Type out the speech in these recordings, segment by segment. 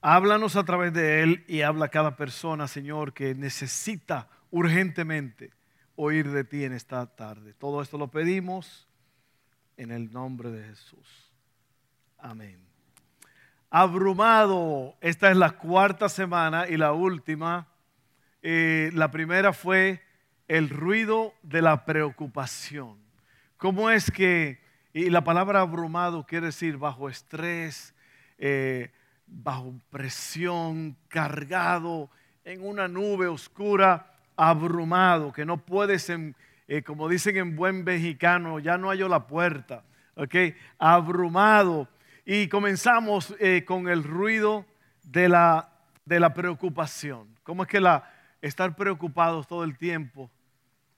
Háblanos a través de él y habla a cada persona, Señor, que necesita urgentemente oír de ti en esta tarde. Todo esto lo pedimos en el nombre de Jesús. Amén. Abrumado, esta es la cuarta semana y la última eh, la primera fue el ruido de la preocupación. ¿Cómo es que, y la palabra abrumado quiere decir bajo estrés, eh, bajo presión, cargado en una nube oscura, abrumado, que no puedes, eh, como dicen en buen mexicano, ya no hallo la puerta. Abrumado. Y comenzamos con el ruido de la, de la preocupación. ¿Cómo es que la, estar preocupados todo el tiempo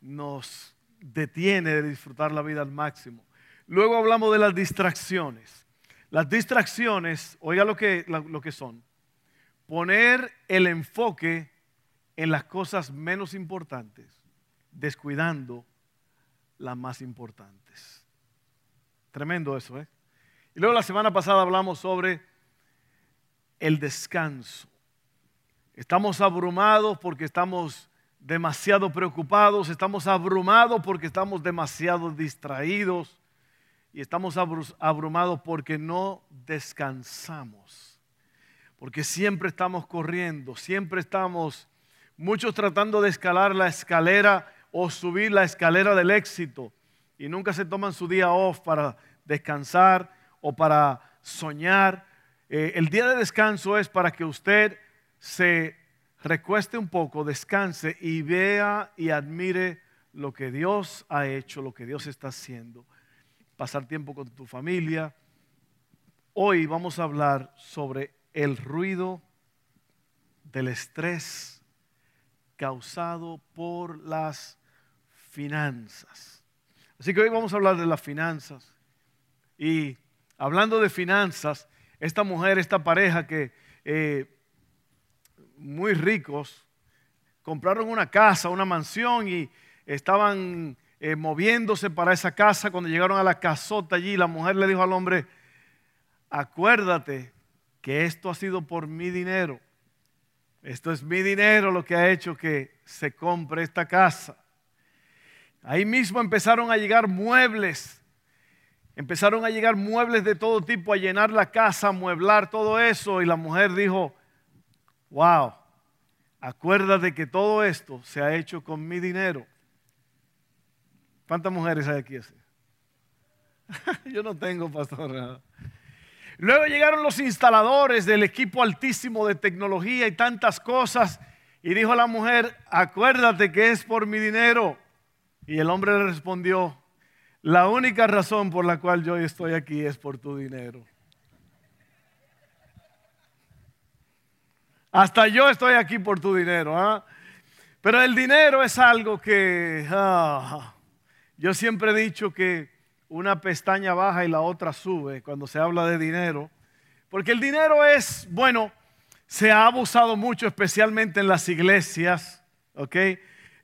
nos detiene de disfrutar la vida al máximo. Luego hablamos de las distracciones. Las distracciones, oiga lo que, lo que son, poner el enfoque en las cosas menos importantes, descuidando las más importantes. Tremendo eso, ¿eh? Y luego la semana pasada hablamos sobre el descanso. Estamos abrumados porque estamos demasiado preocupados, estamos abrumados porque estamos demasiado distraídos y estamos abrumados porque no descansamos. Porque siempre estamos corriendo, siempre estamos, muchos tratando de escalar la escalera o subir la escalera del éxito y nunca se toman su día off para descansar o para soñar. Eh, el día de descanso es para que usted se recueste un poco, descanse y vea y admire lo que Dios ha hecho, lo que Dios está haciendo. Pasar tiempo con tu familia. Hoy vamos a hablar sobre el ruido del estrés causado por las finanzas. Así que hoy vamos a hablar de las finanzas. Y hablando de finanzas, esta mujer, esta pareja que eh, muy ricos compraron una casa, una mansión y estaban eh, moviéndose para esa casa. Cuando llegaron a la casota allí, la mujer le dijo al hombre, acuérdate que esto ha sido por mi dinero. Esto es mi dinero lo que ha hecho que se compre esta casa. Ahí mismo empezaron a llegar muebles. Empezaron a llegar muebles de todo tipo, a llenar la casa, a mueblar todo eso. Y la mujer dijo, wow, acuérdate que todo esto se ha hecho con mi dinero. ¿Cuántas mujeres hay aquí así? Yo no tengo, pastor. Luego llegaron los instaladores del equipo altísimo de tecnología y tantas cosas. Y dijo la mujer, acuérdate que es por mi dinero. Y el hombre le respondió, la única razón por la cual yo estoy aquí es por tu dinero. Hasta yo estoy aquí por tu dinero. ¿ah? Pero el dinero es algo que ah, yo siempre he dicho que una pestaña baja y la otra sube cuando se habla de dinero. Porque el dinero es, bueno, se ha abusado mucho, especialmente en las iglesias, ¿ok?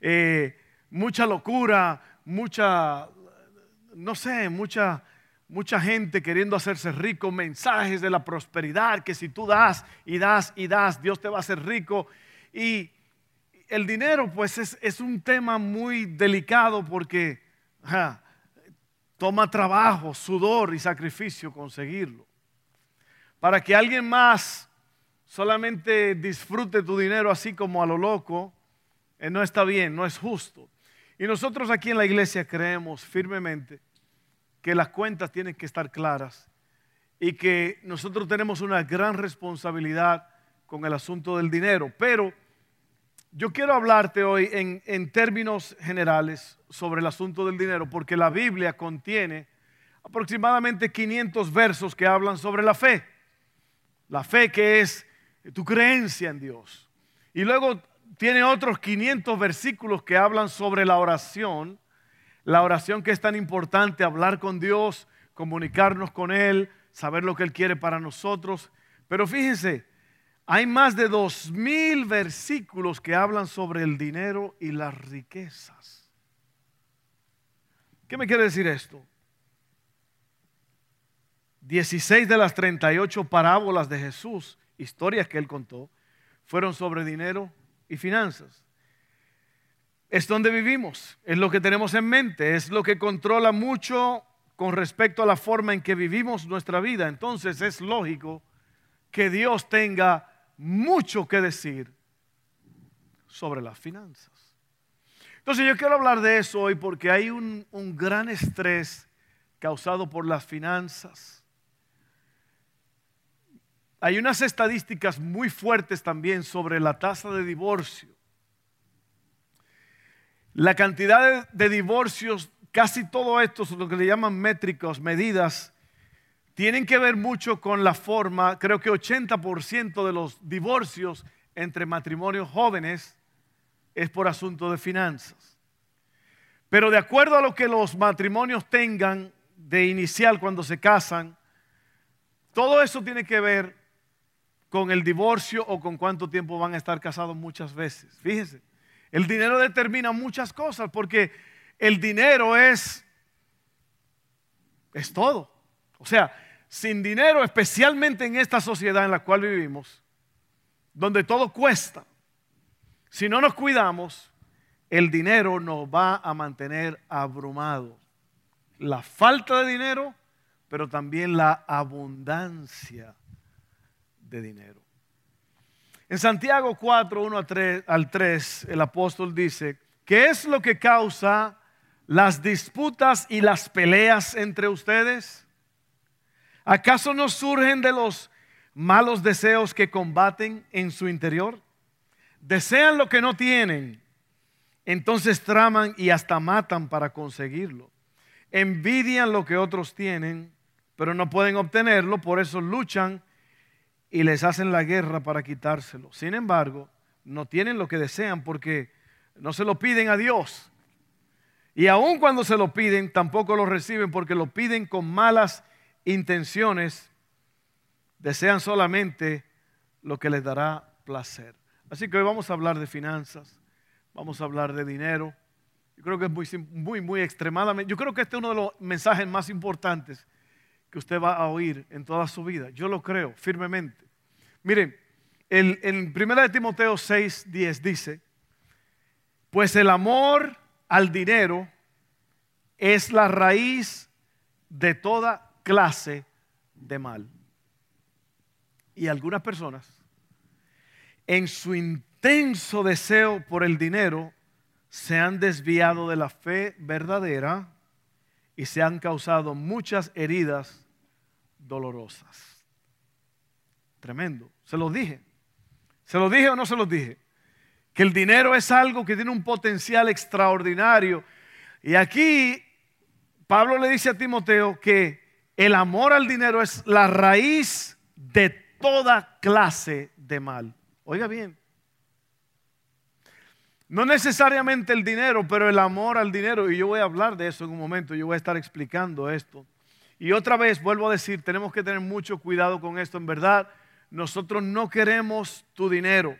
Eh, mucha locura, mucha, no sé, mucha Mucha gente queriendo hacerse rico, mensajes de la prosperidad, que si tú das y das y das, Dios te va a hacer rico. Y el dinero pues es, un tema muy delicado porque toma trabajo, sudor y sacrificio conseguirlo. Para que alguien más solamente disfrute tu dinero así como a lo loco, eh, no está bien, no es justo. Y nosotros aquí en la iglesia creemos firmemente que las cuentas tienen que estar claras y que nosotros tenemos una gran responsabilidad con el asunto del dinero. Pero yo quiero hablarte hoy en, términos generales sobre el asunto del dinero, porque la Biblia contiene aproximadamente 500 versos que hablan sobre la fe. La fe que es tu creencia en Dios. Y luego tiene otros 500 versículos que hablan sobre la oración, la oración que es tan importante, hablar con Dios, comunicarnos con Él, saber lo que Él quiere para nosotros. Pero fíjense, hay más de dos mil versículos que hablan sobre el dinero y las riquezas. ¿Qué me quiere decir esto? 16 de las 38 parábolas de Jesús, historias que él contó, fueron sobre dinero y finanzas. Es donde vivimos, es lo que tenemos en mente, es lo que controla mucho con respecto a la forma en que vivimos nuestra vida. Entonces es lógico que Dios tenga mucho que decir sobre las finanzas. Entonces yo quiero hablar de eso hoy porque hay un, gran estrés causado por las finanzas. Hay unas estadísticas muy fuertes también sobre la tasa de divorcio. La cantidad de, divorcios, casi todo esto, lo que le llaman métricos, medidas, tienen que ver mucho con la forma, creo que 80% de los divorcios entre matrimonios jóvenes es por asunto de finanzas. Pero de acuerdo a lo que los matrimonios tengan de inicial cuando se casan, todo eso tiene que ver con el divorcio o con cuánto tiempo van a estar casados muchas veces. Fíjense, el dinero determina muchas cosas porque el dinero es, es todo. O sea, sin dinero, especialmente en esta sociedad en la cual vivimos, donde todo cuesta, si no nos cuidamos, el dinero nos va a mantener abrumados. La falta de dinero, pero también la abundancia de dinero. En Santiago 4, 1 al 3, el apóstol dice, ¿qué es lo que causa las disputas y las peleas entre ustedes? ¿Acaso no surgen de los malos deseos que combaten en su interior? Desean lo que no tienen, entonces traman y hasta matan para conseguirlo. Envidian lo que otros tienen, pero no pueden obtenerlo, por eso luchan y les hacen la guerra para quitárselo. Sin embargo, no tienen lo que desean porque no se lo piden a Dios. Y aun cuando se lo piden, tampoco lo reciben porque lo piden con malas intenciones desean solamente lo que les dará placer. Así que hoy vamos a hablar de finanzas, vamos a hablar de dinero. Yo creo que es muy, muy, muy extremadamente, yo creo que este es uno de los mensajes más importantes que usted va a oír en toda su vida. Yo lo creo firmemente. Miren, en 1 Timoteo 6, 10 dice, pues el amor al dinero es la raíz de toda clase de mal. Y algunas personas, en su intenso deseo por el dinero, se han desviado de la fe verdadera y se han causado muchas heridas dolorosas. Tremendo. Se los dije. ¿Se los dije o no se los dije? Que el dinero es algo que tiene un potencial extraordinario. Y aquí Pablo le dice a Timoteo que el amor al dinero es la raíz de toda clase de mal. Oiga bien. No necesariamente el dinero, pero el amor al dinero. Y yo voy a hablar de eso en un momento. Yo voy a estar explicando esto. Y otra vez vuelvo a decir, tenemos que tener mucho cuidado con esto. En verdad, nosotros no queremos tu dinero.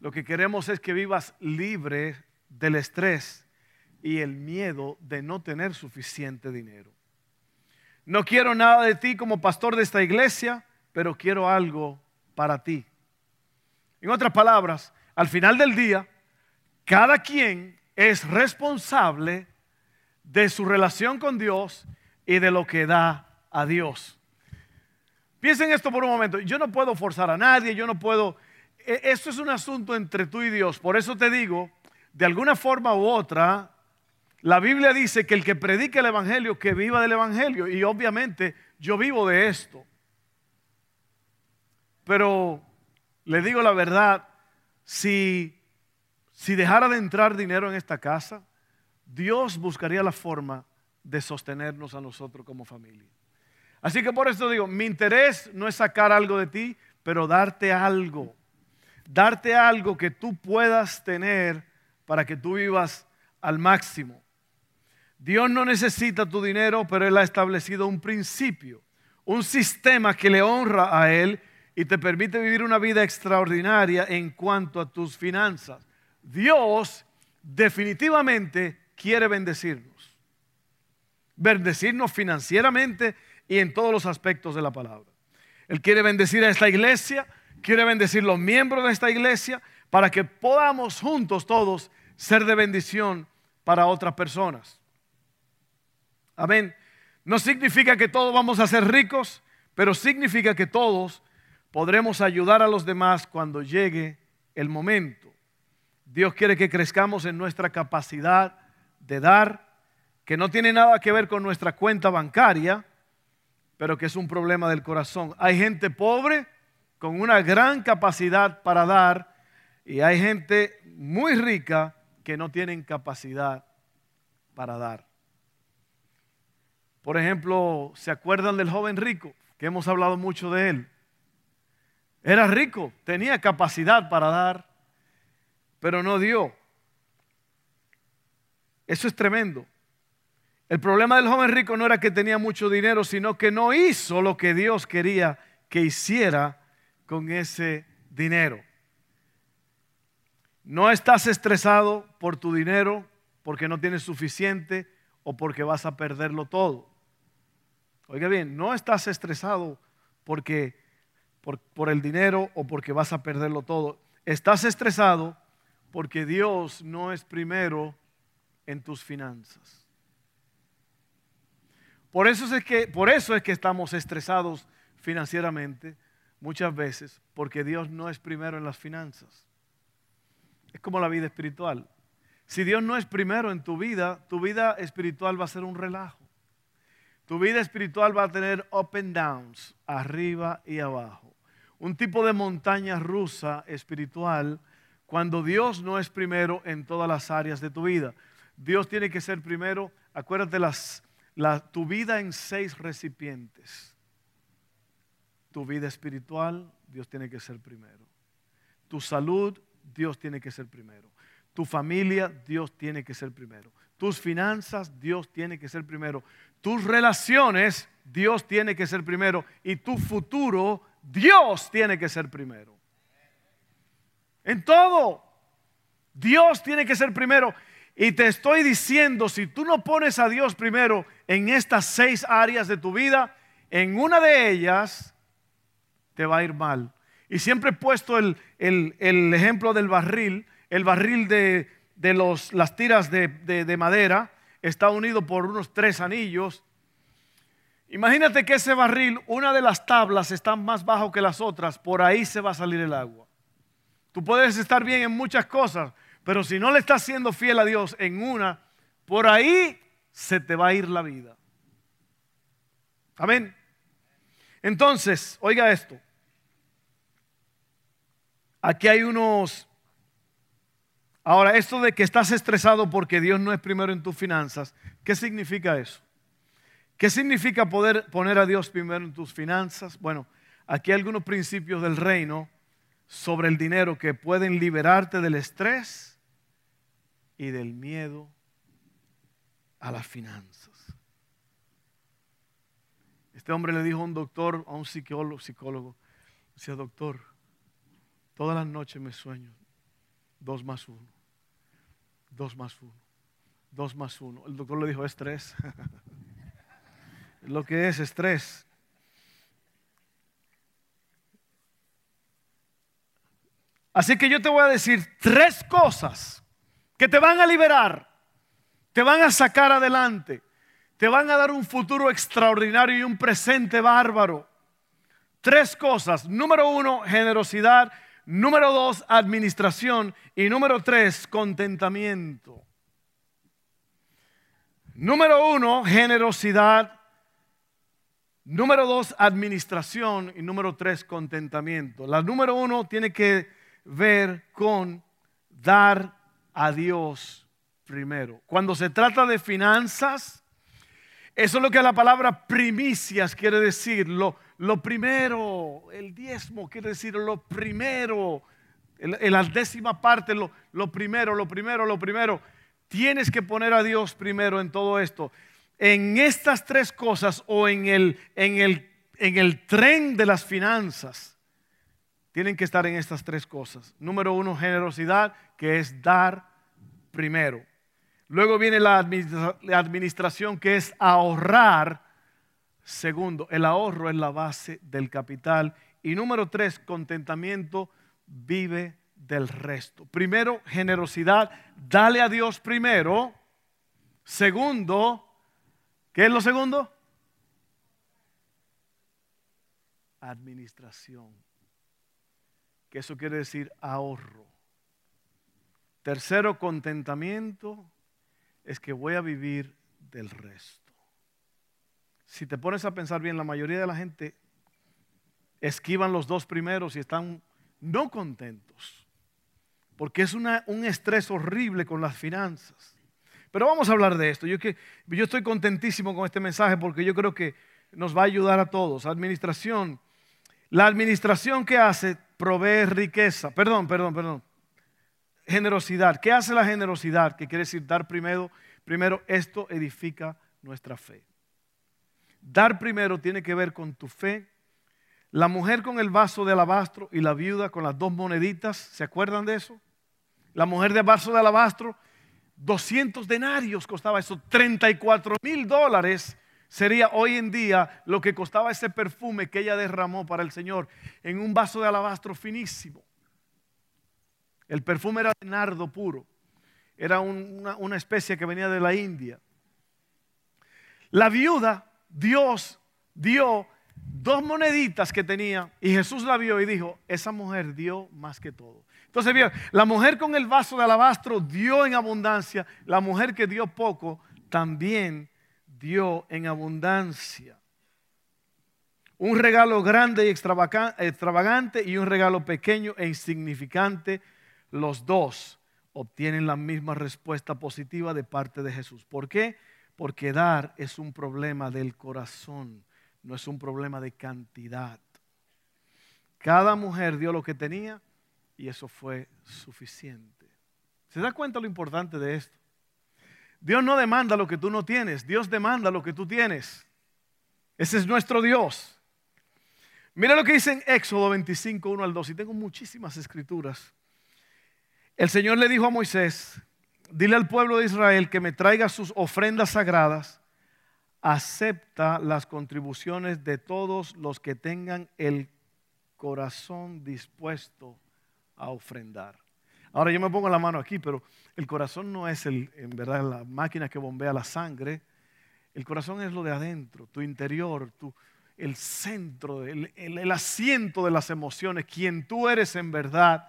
Lo que queremos es que vivas libre del estrés y el miedo de no tener suficiente dinero. No quiero nada de ti como pastor de esta iglesia, pero quiero algo para ti. En otras palabras, al final del día, cada quien es responsable de su relación con Dios y de lo que da a Dios. Piensen esto por un momento. Yo no puedo forzar a nadie, yo no puedo... E, esto es un asunto entre tú y Dios. Por eso te digo, de alguna forma u otra, la Biblia dice que el que predique el Evangelio, que viva del Evangelio. Y obviamente yo vivo de esto. Pero le digo la verdad, si, si dejara de entrar dinero en esta casa, Dios buscaría la forma de sostenernos a nosotros como familia. Así que por eso digo, mi interés no es sacar algo de ti, pero darte algo. Darte algo que tú puedas tener para que tú vivas al máximo. Dios no necesita tu dinero, pero Él ha establecido un principio, un sistema que le honra a Él y te permite vivir una vida extraordinaria en cuanto a tus finanzas. Dios definitivamente quiere bendecirnos. Bendecirnos financieramente y en todos los aspectos de la palabra. Él quiere bendecir a esta iglesia, quiere bendecir los miembros de esta iglesia para que podamos juntos todos ser de bendición para otras personas. Amén. No significa que todos vamos a ser ricos, pero significa que todos podremos ayudar a los demás cuando llegue el momento. Dios quiere que crezcamos en nuestra capacidad de dar, que no tiene nada que ver con nuestra cuenta bancaria, pero que es un problema del corazón. Hay gente pobre con una gran capacidad para dar y hay gente muy rica que no tienen capacidad para dar. Por ejemplo, ¿se acuerdan del joven rico? Que hemos hablado mucho de él. Era rico, tenía capacidad para dar, pero no dio. Eso es tremendo. El problema del joven rico no era que tenía mucho dinero, sino que no hizo lo que Dios quería que hiciera con ese dinero. No estás estresado por tu dinero porque no tienes suficiente o porque vas a perderlo todo. Oiga bien, no estás estresado porque por, el dinero o porque vas a perderlo todo. Estás estresado porque Dios no es primero en tus finanzas. Por eso es que, por eso es que estamos estresados financieramente muchas veces, porque Dios no es primero en las finanzas. Es como la vida espiritual. Si Dios no es primero en tu vida, tu vida espiritual va a ser un relajo. Tu vida espiritual va a tener up and downs, arriba y abajo. Un tipo de montaña rusa espiritual cuando Dios no es primero en todas las áreas de tu vida. Dios tiene que ser primero, acuérdate las tu vida en seis recipientes. Tu vida espiritual, Dios tiene que ser primero. Tu salud, Dios tiene que ser primero. Tu familia, Dios tiene que ser primero. Tus finanzas, Dios tiene que ser primero. Tus relaciones, Dios tiene que ser primero. Y tu futuro, Dios tiene que ser primero. En todo, Dios tiene que ser primero. Y te estoy diciendo, si tú no pones a Dios primero en estas seis áreas de tu vida, en una de ellas te va a ir mal. Y siempre he puesto el, ejemplo del barril, el barril de, los, las tiras de, de madera, está unido por unos tres anillos. Imagínate que ese barril, una de las tablas está más bajo que las otras, por ahí se va a salir el agua. Tú puedes estar bien en muchas cosas, pero si no le estás siendo fiel a Dios en una, por ahí se te va a ir la vida. Amén. Entonces, oiga esto. Aquí hay unos... Ahora, esto de que estás estresado porque Dios no es primero en tus finanzas, ¿qué significa eso? ¿Qué significa poder poner a Dios primero en tus finanzas? Bueno, aquí hay algunos principios del reino sobre el dinero que pueden liberarte del estrés y del miedo a las finanzas. Este hombre le dijo a un doctor, a un psicólogo, psicólogo decía, doctor, todas las noches me sueño, dos más uno, dos más uno, dos más uno. El doctor le dijo, estrés. Lo que es estrés. Así que yo te voy a decir tres cosas que te van a liberar, te van a sacar adelante, te van a dar un futuro extraordinario y un presente bárbaro. Tres cosas. Número uno, generosidad. Número dos, administración. Y número tres, contentamiento. Número uno, generosidad. Número dos, administración. Y número tres, contentamiento. La número uno tiene que ver con dar a Dios primero. Cuando se trata de finanzas, eso es lo que la palabra primicias quiere decir, lo, lo primero, el diezmo quiere decir lo primero, en la décima parte, lo, lo primero, lo primero, lo primero. Tienes que poner a Dios primero en todo esto. En estas tres cosas o en el, en el, en el tren de las finanzas, tienen que estar en estas tres cosas. Número uno, generosidad, que es dar primero. Luego viene la administración, que es ahorrar. Segundo, el ahorro es la base del capital. Y número tres, contentamiento, vive del resto. Primero, generosidad, dale a Dios primero. Segundo, ¿qué es lo segundo? Administración. Que eso quiere decir ahorro. Tercero, contentamiento es que voy a vivir del resto. Si te pones a pensar bien, la mayoría de la gente esquivan los dos primeros y están no contentos, porque es un estrés horrible con las finanzas. Pero vamos a hablar de esto. Yo, que, yo estoy contentísimo con este mensaje porque yo creo que nos va a ayudar a todos. Administración. La administración que hace provee riqueza. Perdón, perdón, perdón. Generosidad. ¿Qué hace la generosidad? Que quiere decir dar primero. Primero, esto edifica nuestra fe. Dar primero tiene que ver con tu fe. La mujer con el vaso de alabastro y la viuda con las dos moneditas, ¿se acuerdan de eso? La mujer de vaso de alabastro, 200 denarios costaba eso, 34 mil dólares sería hoy en día lo que costaba ese perfume que ella derramó para el Señor en un vaso de alabastro finísimo. El perfume era de nardo puro. Era una, especie que venía de la India. La viuda, Dios dio dos moneditas que tenía y Jesús la vio y dijo, esa mujer dio más que todo. Entonces, la mujer con el vaso de alabastro dio en abundancia, la mujer que dio poco también dio en abundancia. Un regalo grande y extravagante y un regalo pequeño e insignificante los dos obtienen la misma respuesta positiva de parte de Jesús. ¿Por qué? Porque dar es un problema del corazón, no es un problema de cantidad. Cada mujer dio lo que tenía y eso fue suficiente. ¿Se da cuenta lo importante de esto? Dios no demanda lo que tú no tienes, Dios demanda lo que tú tienes. Ese es nuestro Dios. Mira lo que dice en Éxodo 25, 1 al 2, y tengo muchísimas escrituras. El Señor le dijo a Moisés, dile al pueblo de Israel que me traiga sus ofrendas sagradas, acepta las contribuciones de todos los que tengan el corazón dispuesto a ofrendar. Ahora yo me pongo la mano aquí, pero el corazón no es el, en verdad la máquina que bombea la sangre. El corazón es lo de adentro, tu interior, tu, el centro, el, el asiento de las emociones, quien tú eres en verdad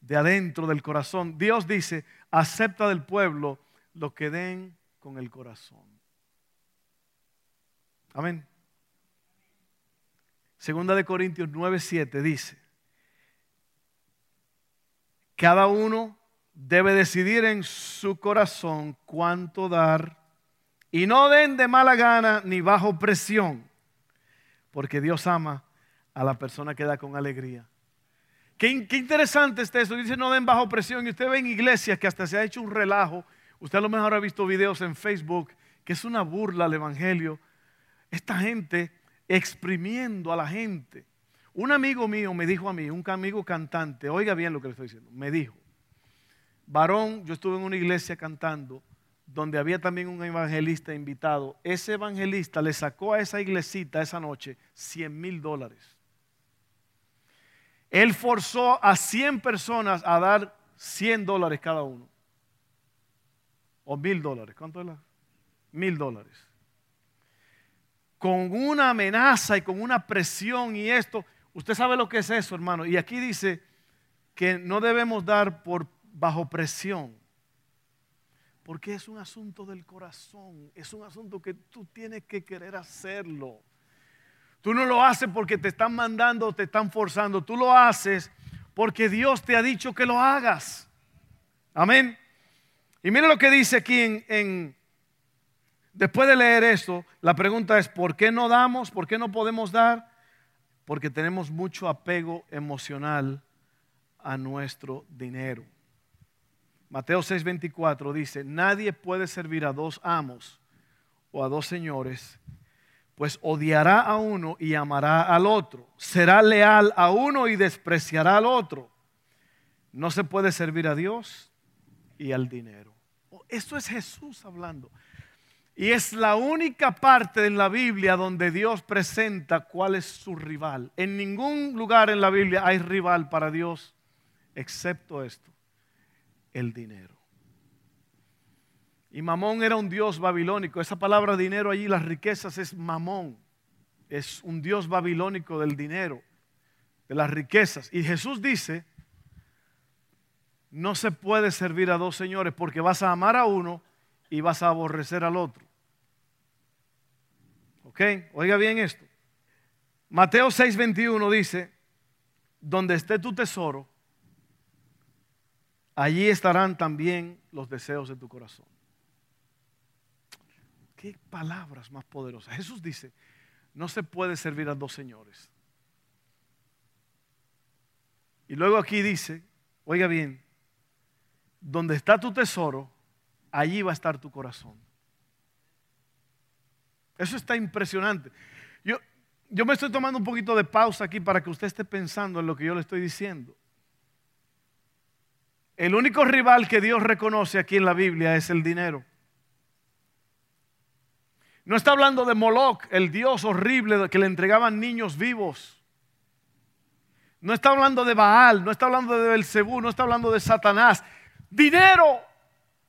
de adentro del corazón. Dios dice, acepta del pueblo lo que den con el corazón. Amén. Segunda de Corintios 9:7 dice, cada uno debe decidir en su corazón cuánto dar y no den de mala gana ni bajo presión, porque Dios ama a la persona que da con alegría. Qué, interesante está eso. Dice no den bajo presión. Y usted ve en iglesias que hasta se ha hecho un relajo. Usted a lo mejor ha visto videos en Facebook que es una burla al Evangelio. Esta gente exprimiendo a la gente. Un amigo mío me dijo a mí, un amigo cantante, oiga bien lo que le estoy diciendo, me dijo, varón, yo estuve en una iglesia cantando donde había también un evangelista invitado. Ese evangelista le sacó a esa iglesita esa noche 100 mil dólares. Él forzó a 100 personas a dar 100 dólares cada uno. O mil dólares. ¿Cuánto es la? Mil dólares. Con una amenaza y con una presión y esto. Usted sabe lo que es eso, hermano. Y aquí dice que no debemos dar por bajo presión. Porque es un asunto del corazón. Es un asunto que tú tienes que querer hacerlo. Tú no lo haces porque te están mandando te están forzando. Tú lo haces porque Dios te ha dicho que lo hagas. Amén. Y mira lo que dice aquí en, después de leer esto, la pregunta es, ¿por qué no damos? ¿Por qué no podemos dar? porque tenemos mucho apego emocional a nuestro dinero. Mateo 6:24 dice, nadie puede servir a dos amos o a dos señores, pues odiará a uno y amará al otro, será leal a uno y despreciará al otro. No se puede servir a Dios y al dinero. Esto es Jesús hablando. Y es la única parte en la Biblia donde Dios presenta cuál es su rival. En ningún lugar en la Biblia hay rival para Dios, excepto esto, el dinero. Y Mamón era un dios babilónico. Esa palabra dinero allí, las riquezas, es Mamón. Es un dios babilónico del dinero, de las riquezas. Y Jesús dice, no se puede servir a dos señores porque vas a amar a uno y vas a aborrecer al otro. ¿Ok? Oiga bien esto. Mateo 6:21 dice, donde esté tu tesoro, allí estarán también los deseos de tu corazón. Qué palabras más poderosas. Jesús dice, no se puede servir a dos señores. Y luego aquí dice, oiga bien, donde está tu tesoro, allí va a estar tu corazón. Eso está impresionante. Yo, yo me estoy tomando un poquito de pausa aquí para que usted esté pensando en lo que yo le estoy diciendo. El único rival que Dios reconoce aquí en la Biblia es el dinero. No está hablando de Moloch, el dios horrible que le entregaban niños vivos. No está hablando de Baal, no está hablando de Belcebú, no está hablando de Satanás. Dinero.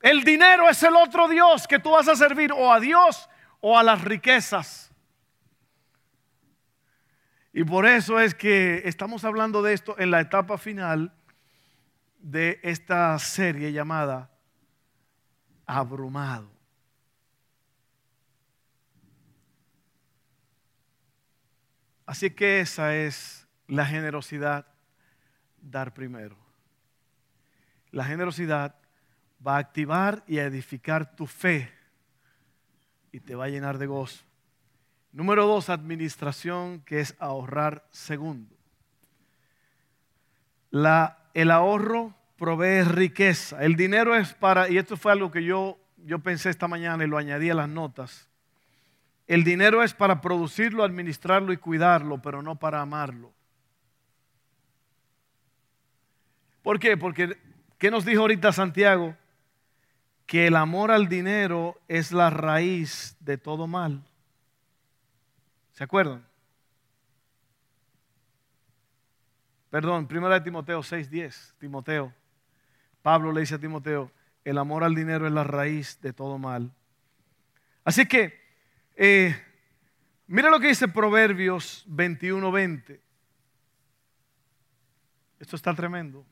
El dinero es el otro Dios que tú vas a servir o a Dios o a las riquezas. Y por eso es que estamos hablando de esto en la etapa final de esta serie llamada Abrumado. Así que esa es la generosidad, dar primero. La generosidad va a activar y a edificar tu fe y te va a llenar de gozo. Número dos, administración, que es ahorrar segundo. El ahorro provee riqueza. El dinero es para, y esto fue algo que yo, yo pensé esta mañana y lo añadí a las notas. El dinero es para producirlo, administrarlo y cuidarlo, pero no para amarlo. ¿Por qué? Porque ¿Qué nos dijo ahorita Santiago? Que el amor al dinero es la raíz de todo mal. ¿Se acuerdan? Perdón, primera de Timoteo 6:10. Timoteo. Pablo le dice a Timoteo, el amor al dinero es la raíz de todo mal. Así que, eh, mira lo que dice Proverbios 21:20. Esto está tremendo.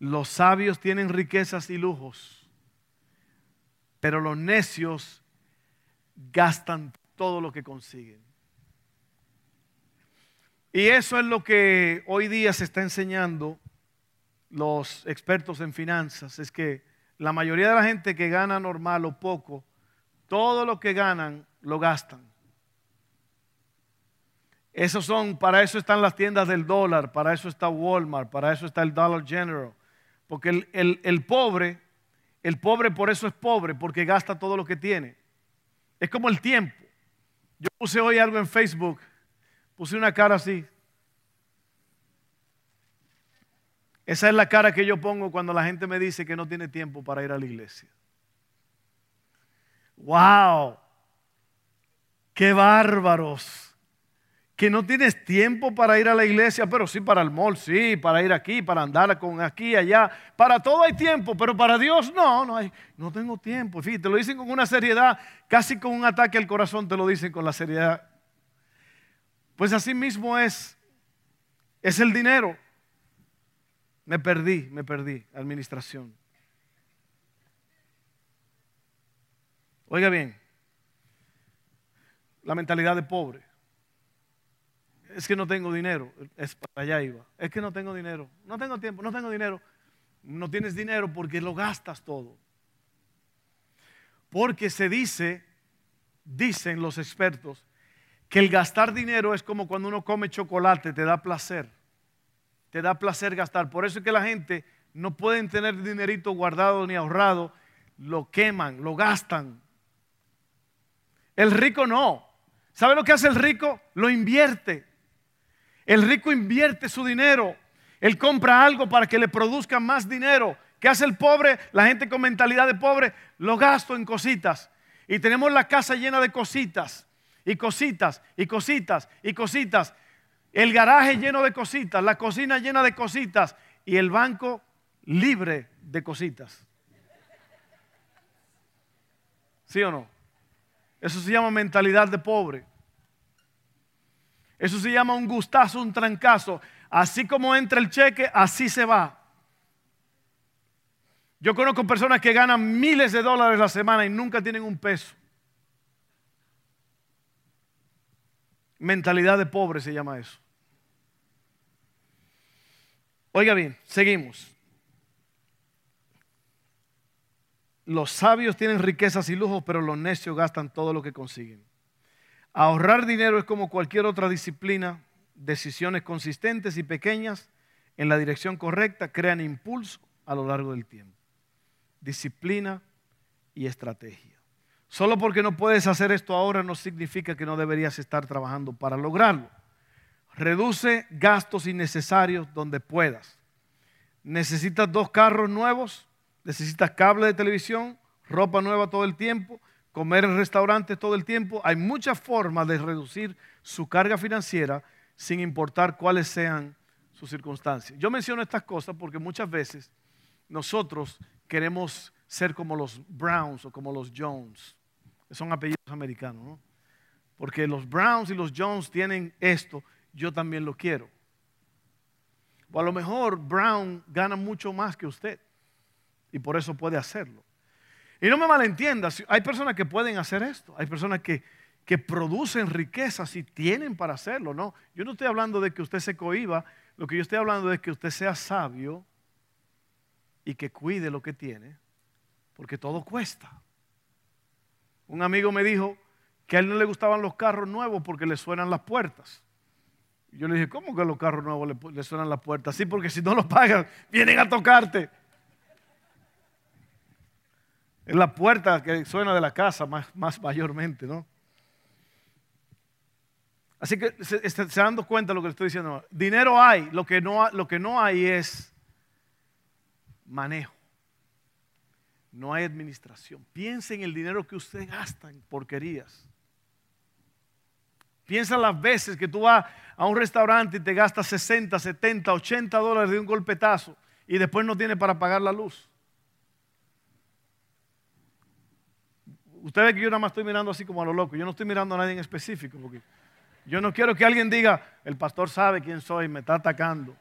Los sabios tienen riquezas y lujos, pero los necios gastan todo lo que consiguen. Y eso es lo que hoy día se está enseñando los expertos en finanzas, es que la mayoría de la gente que gana normal o poco, todo lo que ganan lo gastan. Esos son, para eso están las tiendas del dólar, para eso está Walmart, para eso está el Dollar General, porque el, pobre, el pobre por eso es pobre, porque gasta todo lo que tiene. Es como el tiempo. Yo puse hoy algo en Facebook, puse una cara así. Esa es la cara que yo pongo cuando la gente me dice que no tiene tiempo para ir a la iglesia. ¡Wow! ¡Qué bárbaros! que no tienes tiempo para ir a la iglesia, pero sí para el mall, sí, para ir aquí, para andar con aquí, allá. Para todo hay tiempo, pero para Dios no, no hay, no tengo tiempo. Fíjate, te lo dicen con una seriedad, casi con un ataque al corazón te lo dicen con la seriedad. Pues así mismo es, es el dinero. Me perdí, me perdí, administración. Oiga bien, la mentalidad de pobre es que no tengo dinero, es para allá iba. Es que no tengo dinero, no tengo tiempo, no tengo dinero. No tienes dinero porque lo gastas todo. Porque se dice, dicen los expertos, que el gastar dinero es como cuando uno come chocolate, te da placer. Te da placer gastar. Por eso es que la gente no pueden tener dinerito guardado ni ahorrado, lo queman, lo gastan. El rico no. ¿Sabe lo que hace el rico? Lo invierte. El rico invierte su dinero. Él compra algo para que le produzca más dinero. ¿Qué hace el pobre? La gente con mentalidad de pobre lo gasto en cositas. Y tenemos la casa llena de cositas, y cositas, y cositas, y cositas. El garaje lleno de cositas, la cocina llena de cositas y el banco libre de cositas. ¿Sí o no? Eso se llama mentalidad de pobre. Eso se llama un gustazo, un trancazo. Así como entra el cheque, así se va. Yo conozco personas que ganan miles de dólares la semana y nunca tienen un peso. Mentalidad de pobre se llama eso. Oiga bien, seguimos. Los sabios tienen riquezas y lujos, pero los necios gastan todo lo que consiguen. Ahorrar dinero es como cualquier otra disciplina, decisiones consistentes y pequeñas en la dirección correcta crean impulso a lo largo del tiempo disciplina y estrategia. Solo porque no puedes hacer esto ahora no significa que no deberías estar trabajando para lograrlo. Reduce gastos innecesarios donde puedas. Necesitas dos carros nuevos, necesitas cable de televisión, ropa nueva todo el tiempo, comer en restaurantes todo el tiempo. Hay muchas formas de reducir su carga financiera sin importar cuáles sean sus circunstancias. Yo menciono estas cosas porque muchas veces nosotros queremos ser como los Browns o como los Jones. Son apellidos americanos, ¿no? Porque los Browns y los Jones tienen esto, yo también lo quiero. O a lo mejor Brown gana mucho más que usted y por eso puede hacerlo. Y no me malentiendas, hay personas que pueden hacer esto, hay personas que, que producen riquezas y tienen para hacerlo, ¿no? Yo no estoy hablando de que usted se cohiba, lo que yo estoy hablando es que usted sea sabio y que cuide lo que tiene, porque todo cuesta. Un amigo me dijo que a él no le gustaban los carros nuevos porque le suenan las puertas. Yo le dije, ¿cómo que los carros nuevos le, suenan las puertas? Sí, porque si no los pagan, vienen a tocarte. Es la puerta que suena de la casa más, más mayormente, ¿no? Así que se, se, dando cuenta de lo que le estoy diciendo. Dinero hay, lo que no, lo que no hay es manejo. No hay administración. Piensa en el dinero que usted gasta en porquerías. Piensa las veces que tú vas a un restaurante y te gastas 60, 70, 80 dólares de un golpetazo y después no tiene para pagar la luz. Usted ve que yo nada más estoy mirando así como a lo loco. Yo no estoy mirando a nadie en específico porque yo no quiero que alguien diga, el pastor sabe quién soy, me está atacando.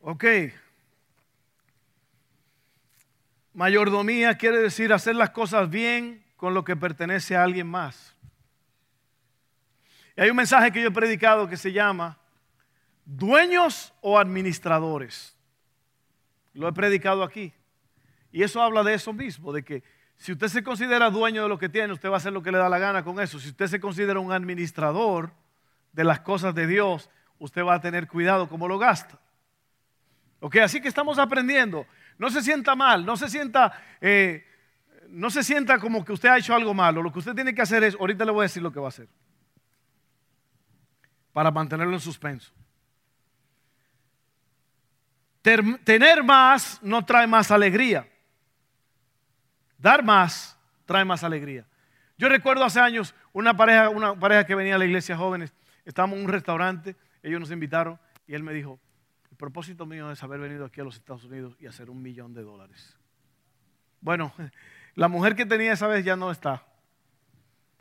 Ok. Mayordomía quiere decir hacer las cosas bien con lo que pertenece a alguien más. Y hay un mensaje que yo he predicado que se llama dueños o administradores. Lo he predicado aquí. Y eso habla de eso mismo, de que si usted se considera dueño de lo que tiene, usted va a hacer lo que le da la gana con eso. Si usted se considera un administrador de las cosas de Dios, usted va a tener cuidado cómo lo gasta. Ok, así que estamos aprendiendo. No se sienta mal, no se sienta, eh, no se sienta como que usted ha hecho algo malo. Lo que usted tiene que hacer es, ahorita le voy a decir lo que va a hacer. Para mantenerlo en suspenso. Tener más no trae más alegría. Dar más trae más alegría. Yo recuerdo hace años una pareja, una pareja que venía a la iglesia jóvenes. Estábamos en un restaurante, ellos nos invitaron y él me dijo, propósito mío es haber venido aquí a los Estados Unidos y hacer un millón de dólares. Bueno, la mujer que tenía esa vez ya no está.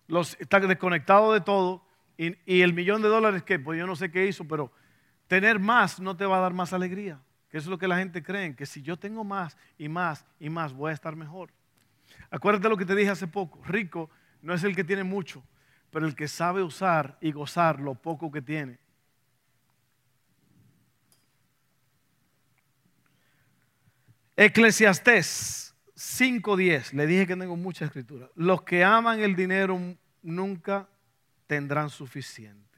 Los, está desconectado de todo. Y, y, el millón de dólares que, pues yo no sé qué hizo, pero tener más no te va a dar más alegría. Que eso es lo que la gente cree, que si yo tengo más y más y más voy a estar mejor. Acuérdate lo que te dije hace poco. Rico no es el que tiene mucho, pero el que sabe usar y gozar lo poco que tiene. Eclesiastés 5.10, le dije que tengo mucha escritura. Los que aman el dinero nunca tendrán suficiente.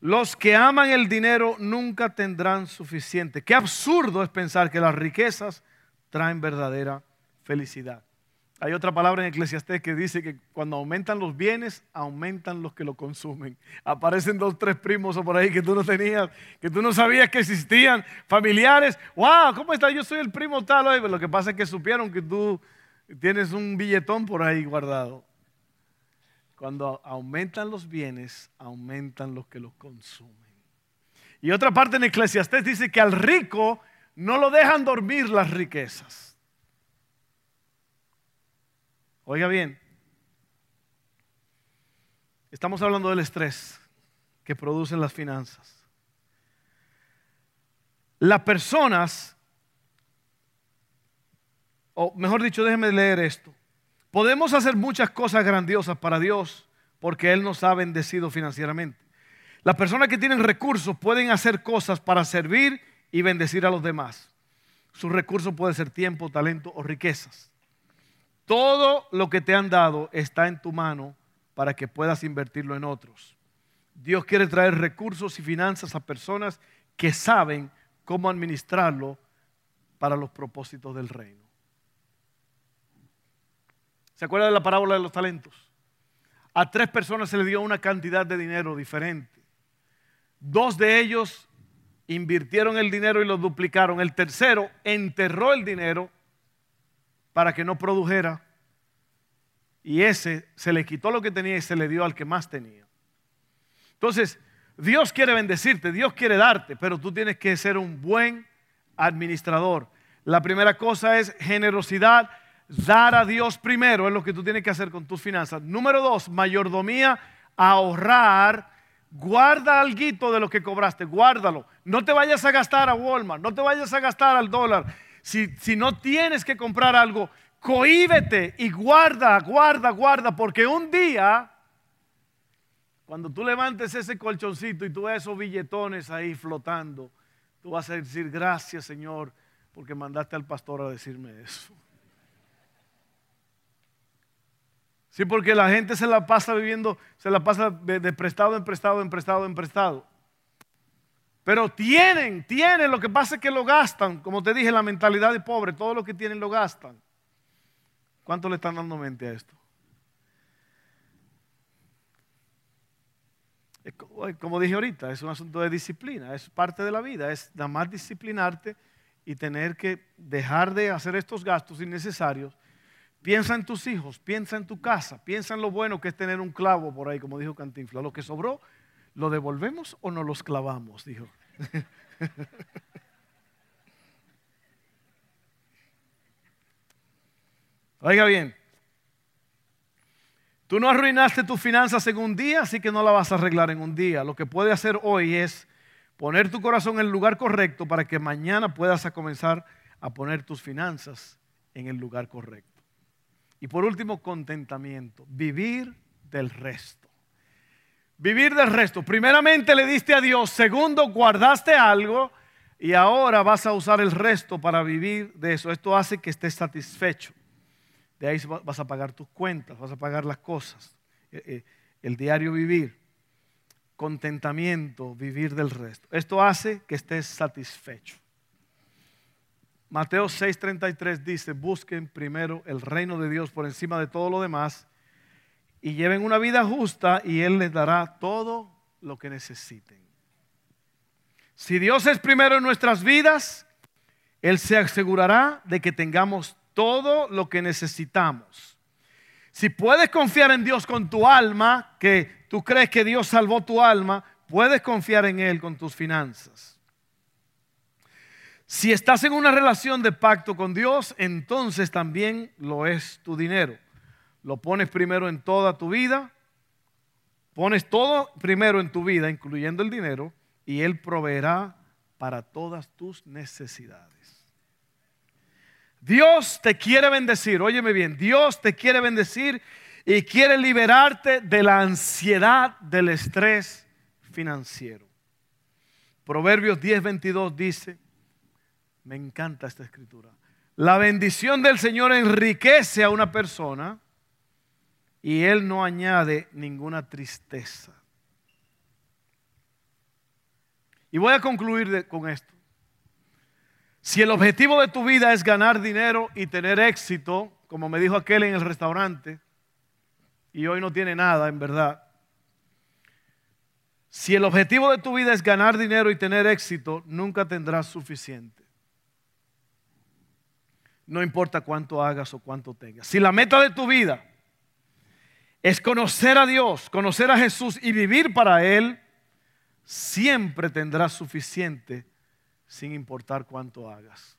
Los que aman el dinero nunca tendrán suficiente. Qué absurdo es pensar que las riquezas traen verdadera felicidad. Hay otra palabra en Eclesiastés que dice que cuando aumentan los bienes, aumentan los que lo consumen. Aparecen dos, tres primos o por ahí que tú no tenías, que tú no sabías que existían, familiares. ¡Wow! ¿Cómo está? Yo soy el primo tal. Lo que pasa es que supieron que tú tienes un billetón por ahí guardado. Cuando aumentan los bienes, aumentan los que los consumen. Y otra parte en Eclesiastés dice que al rico no lo dejan dormir las riquezas Oiga bien, estamos hablando del estrés que producen las finanzas. Las personas, o mejor dicho, déjeme leer esto. Podemos hacer muchas cosas grandiosas para Dios porque Él nos ha bendecido financieramente. Las personas que tienen recursos pueden hacer cosas para servir y bendecir a los demás. Sus recursos pueden ser tiempo, talento o riquezas. Todo lo que te han dado está en tu mano para que puedas invertirlo en otros. Dios quiere traer recursos y finanzas a personas que saben cómo administrarlo para los propósitos del reino. ¿Se acuerda de la parábola de los talentos? A tres personas se le dio una cantidad de dinero diferente. Dos de ellos invirtieron el dinero y lo duplicaron. El tercero enterró el dinero para que no produjera. Y ese se le quitó lo que tenía y se le dio al que más tenía. Entonces, Dios quiere bendecirte, Dios quiere darte, pero tú tienes que ser un buen administrador. La primera cosa es generosidad, dar a Dios primero, es lo que tú tienes que hacer con tus finanzas. Número dos, mayordomía, ahorrar. Guarda algo de lo que cobraste, guárdalo. No te vayas a gastar a Walmart, no te vayas a gastar al dólar si, no tienes que comprar algo, cohíbete y guarda, guarda, guarda, porque un día, cuando tú levantes ese colchoncito y tú ves esos billetones ahí flotando, tú vas a decir, gracias Señor, porque mandaste al pastor a decirme eso. Sí, porque la gente se la pasa viviendo, se la pasa de prestado en prestado, en prestado, en prestado. Pero tienen, tienen, lo que pasa es que lo gastan. Como te dije, la mentalidad de pobre, todo lo que tienen lo gastan. ¿Cuánto le están dando mente a esto? Como dije ahorita, es un asunto de disciplina, es parte de la vida, es nada más disciplinarte y tener que dejar de hacer estos gastos innecesarios. Piensa en tus hijos, piensa en tu casa, piensa en lo bueno que es tener un clavo por ahí, como dijo Cantinfla. Lo que sobró, ¿lo devolvemos o no los clavamos? Dijo. Oiga bien, tú no arruinaste tus finanzas en un día, así que no la vas a arreglar en un día. Lo que puedes hacer hoy es poner tu corazón en el lugar correcto para que mañana puedas comenzar a poner tus finanzas en el lugar correcto. Y por último, contentamiento, vivir del resto. Vivir del resto. Primeramente le diste a Dios, segundo guardaste algo y ahora vas a usar el resto para vivir de eso. Esto hace que estés satisfecho. De ahí vas a pagar tus cuentas, vas a pagar las cosas. Eh, eh, el diario vivir. Contentamiento, vivir del resto. Esto hace que estés satisfecho. Mateo 6:33 dice, busquen primero el reino de Dios por encima de todo lo demás y lleven una vida justa y Él les dará todo lo que necesiten. Si Dios es primero en nuestras vidas, Él se asegurará de que tengamos todo lo que necesitamos. Si puedes confiar en Dios con tu alma, que tú crees que Dios salvó tu alma, puedes confiar en Él con tus finanzas. Si estás en una relación de pacto con Dios, entonces también lo es tu dinero lo pones primero en toda tu vida, pones todo primero en tu vida, incluyendo el dinero, y Él proveerá para todas tus necesidades. Dios te quiere bendecir, óyeme bien, Dios te quiere bendecir y quiere liberarte de la ansiedad, del estrés financiero. Proverbios 10:22 dice, me encanta esta escritura, La bendición del Señor enriquece a una persona y Él no añade ninguna tristeza. Y voy a concluir con esto. Si el objetivo de tu vida es ganar dinero y tener éxito, como me dijo aquel en el restaurante, y hoy no tiene nada en verdad, si el objetivo de tu vida es ganar dinero y tener éxito, nunca tendrás suficiente. No importa cuánto hagas o cuánto tengas. Si la meta de tu vida es conocer a Dios, conocer a Jesús y vivir para Él, siempre tendrás suficiente sin importar cuánto hagas.